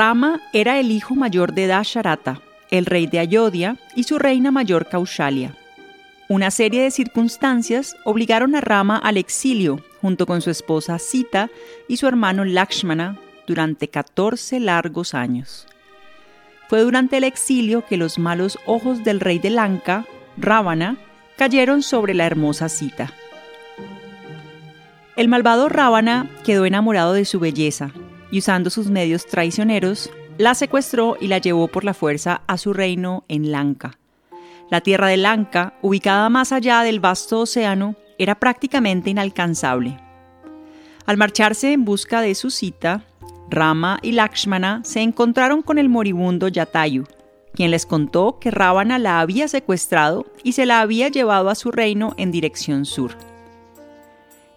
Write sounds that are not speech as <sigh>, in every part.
Rama era el hijo mayor de Dasharata, el rey de Ayodhya, y su reina mayor Kaushalya. Una serie de circunstancias obligaron a Rama al exilio junto con su esposa Sita y su hermano Lakshmana durante 14 largos años. Fue durante el exilio que los malos ojos del rey de Lanka, Ravana, cayeron sobre la hermosa Sita. El malvado Ravana quedó enamorado de su belleza y usando sus medios traicioneros, la secuestró y la llevó por la fuerza a su reino en Lanka. La tierra de Lanka, ubicada más allá del vasto océano, era prácticamente inalcanzable. Al marcharse en busca de su cita, Rama y Lakshmana se encontraron con el moribundo Yatayu, quien les contó que Ravana la había secuestrado y se la había llevado a su reino en dirección sur.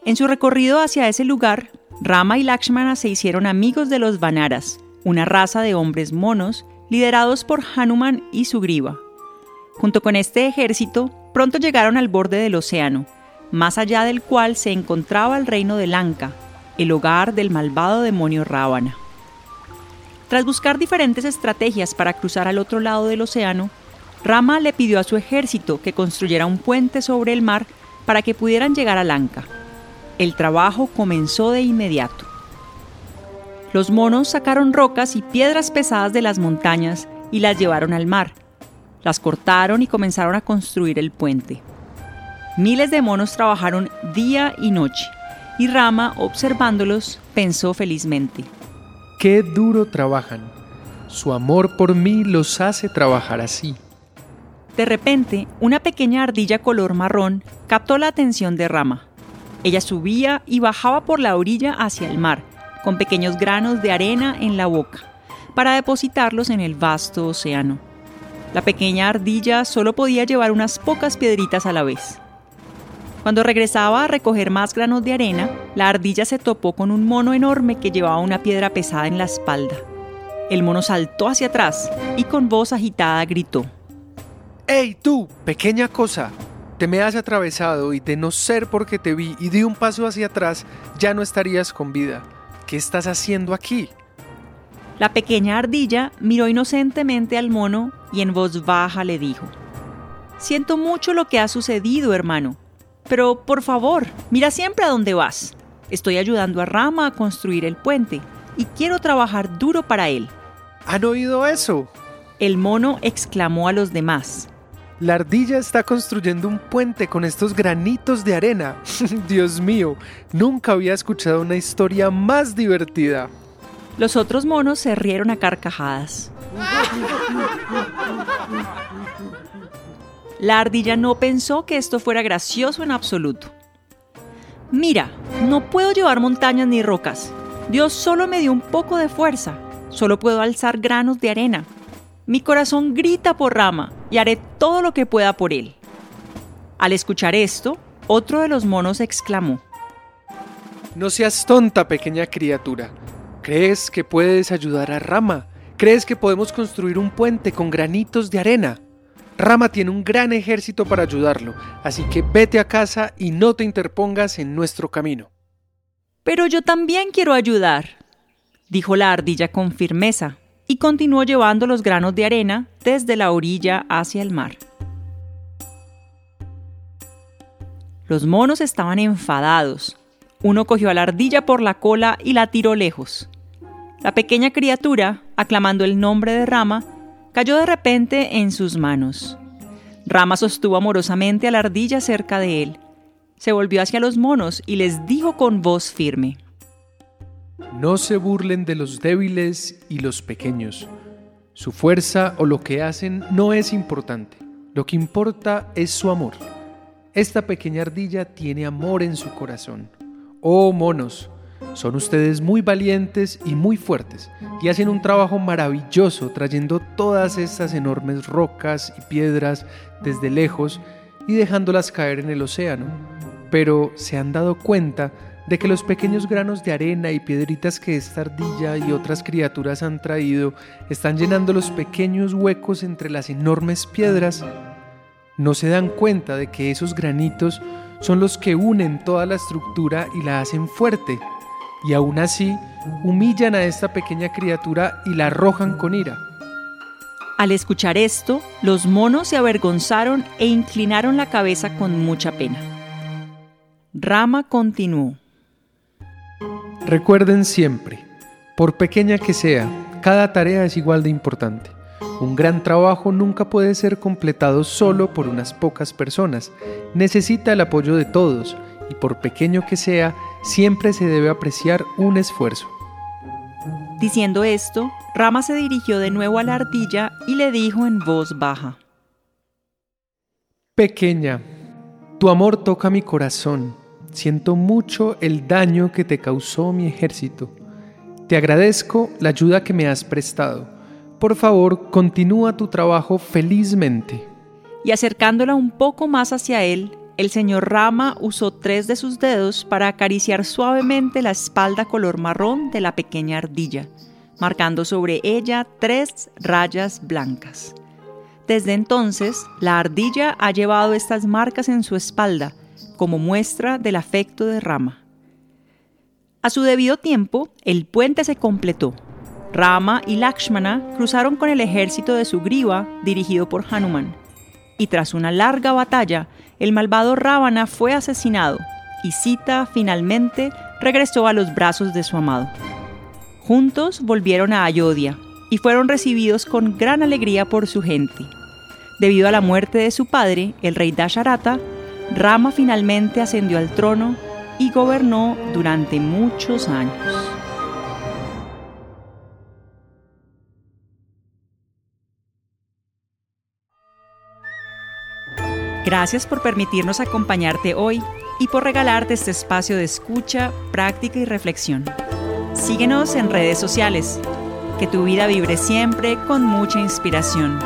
En su recorrido hacia ese lugar, Rama y Lakshmana se hicieron amigos de los Vanaras, una raza de hombres monos liderados por Hanuman y Sugriva. Junto con este ejército, pronto llegaron al borde del océano, más allá del cual se encontraba el reino de Lanka, el hogar del malvado demonio Ravana. Tras buscar diferentes estrategias para cruzar al otro lado del océano, Rama le pidió a su ejército que construyera un puente sobre el mar para que pudieran llegar a Lanka. El trabajo comenzó de inmediato. Los monos sacaron rocas y piedras pesadas de las montañas y las llevaron al mar. Las cortaron y comenzaron a construir el puente. Miles de monos trabajaron día y noche, y Rama, observándolos, pensó felizmente. Qué duro trabajan. Su amor por mí los hace trabajar así. De repente, una pequeña ardilla color marrón captó la atención de Rama. Ella subía y bajaba por la orilla hacia el mar, con pequeños granos de arena en la boca, para depositarlos en el vasto océano. La pequeña ardilla solo podía llevar unas pocas piedritas a la vez. Cuando regresaba a recoger más granos de arena, la ardilla se topó con un mono enorme que llevaba una piedra pesada en la espalda. El mono saltó hacia atrás y con voz agitada gritó. ¡Ey tú, pequeña cosa! Te me has atravesado y de no ser porque te vi y di un paso hacia atrás, ya no estarías con vida. ¿Qué estás haciendo aquí? La pequeña ardilla miró inocentemente al mono y en voz baja le dijo, Siento mucho lo que ha sucedido, hermano, pero por favor, mira siempre a dónde vas. Estoy ayudando a Rama a construir el puente y quiero trabajar duro para él. ¿Han oído eso? El mono exclamó a los demás. La ardilla está construyendo un puente con estos granitos de arena. <laughs> Dios mío, nunca había escuchado una historia más divertida. Los otros monos se rieron a carcajadas. La ardilla no pensó que esto fuera gracioso en absoluto. Mira, no puedo llevar montañas ni rocas. Dios solo me dio un poco de fuerza. Solo puedo alzar granos de arena. Mi corazón grita por Rama y haré todo lo que pueda por él. Al escuchar esto, otro de los monos exclamó. No seas tonta, pequeña criatura. ¿Crees que puedes ayudar a Rama? ¿Crees que podemos construir un puente con granitos de arena? Rama tiene un gran ejército para ayudarlo, así que vete a casa y no te interpongas en nuestro camino. Pero yo también quiero ayudar, dijo la ardilla con firmeza, y continuó llevando los granos de arena desde la orilla hacia el mar. Los monos estaban enfadados. Uno cogió a la ardilla por la cola y la tiró lejos. La pequeña criatura, aclamando el nombre de Rama, cayó de repente en sus manos. Rama sostuvo amorosamente a la ardilla cerca de él. Se volvió hacia los monos y les dijo con voz firme. No se burlen de los débiles y los pequeños. Su fuerza o lo que hacen no es importante. Lo que importa es su amor. Esta pequeña ardilla tiene amor en su corazón. Oh monos, son ustedes muy valientes y muy fuertes y hacen un trabajo maravilloso trayendo todas estas enormes rocas y piedras desde lejos y dejándolas caer en el océano. Pero se han dado cuenta de que los pequeños granos de arena y piedritas que esta ardilla y otras criaturas han traído están llenando los pequeños huecos entre las enormes piedras, no se dan cuenta de que esos granitos son los que unen toda la estructura y la hacen fuerte, y aún así humillan a esta pequeña criatura y la arrojan con ira. Al escuchar esto, los monos se avergonzaron e inclinaron la cabeza con mucha pena. Rama continuó. Recuerden siempre, por pequeña que sea, cada tarea es igual de importante. Un gran trabajo nunca puede ser completado solo por unas pocas personas. Necesita el apoyo de todos y por pequeño que sea, siempre se debe apreciar un esfuerzo. Diciendo esto, Rama se dirigió de nuevo a la ardilla y le dijo en voz baja. Pequeña, tu amor toca mi corazón Siento mucho el daño que te causó mi ejército. Te agradezco la ayuda que me has prestado. Por favor, continúa tu trabajo felizmente. Y acercándola un poco más hacia él, el señor Rama usó tres de sus dedos para acariciar suavemente la espalda color marrón de la pequeña ardilla, marcando sobre ella tres rayas blancas. Desde entonces, la ardilla ha llevado estas marcas en su espalda, como muestra del afecto de Rama. A su debido tiempo, el puente se completó. Rama y Lakshmana cruzaron con el ejército de Sugriva dirigido por Hanuman. Y tras una larga batalla, el malvado Ravana fue asesinado y Sita finalmente regresó a los brazos de su amado. Juntos volvieron a Ayodhya y fueron recibidos con gran alegría por su gente. Debido a la muerte de su padre, el rey Dasharata, Rama finalmente ascendió al trono y gobernó durante muchos años. Gracias por permitirnos acompañarte hoy y por regalarte este espacio de escucha, práctica y reflexión. Síguenos en redes sociales. Que tu vida vibre siempre con mucha inspiración.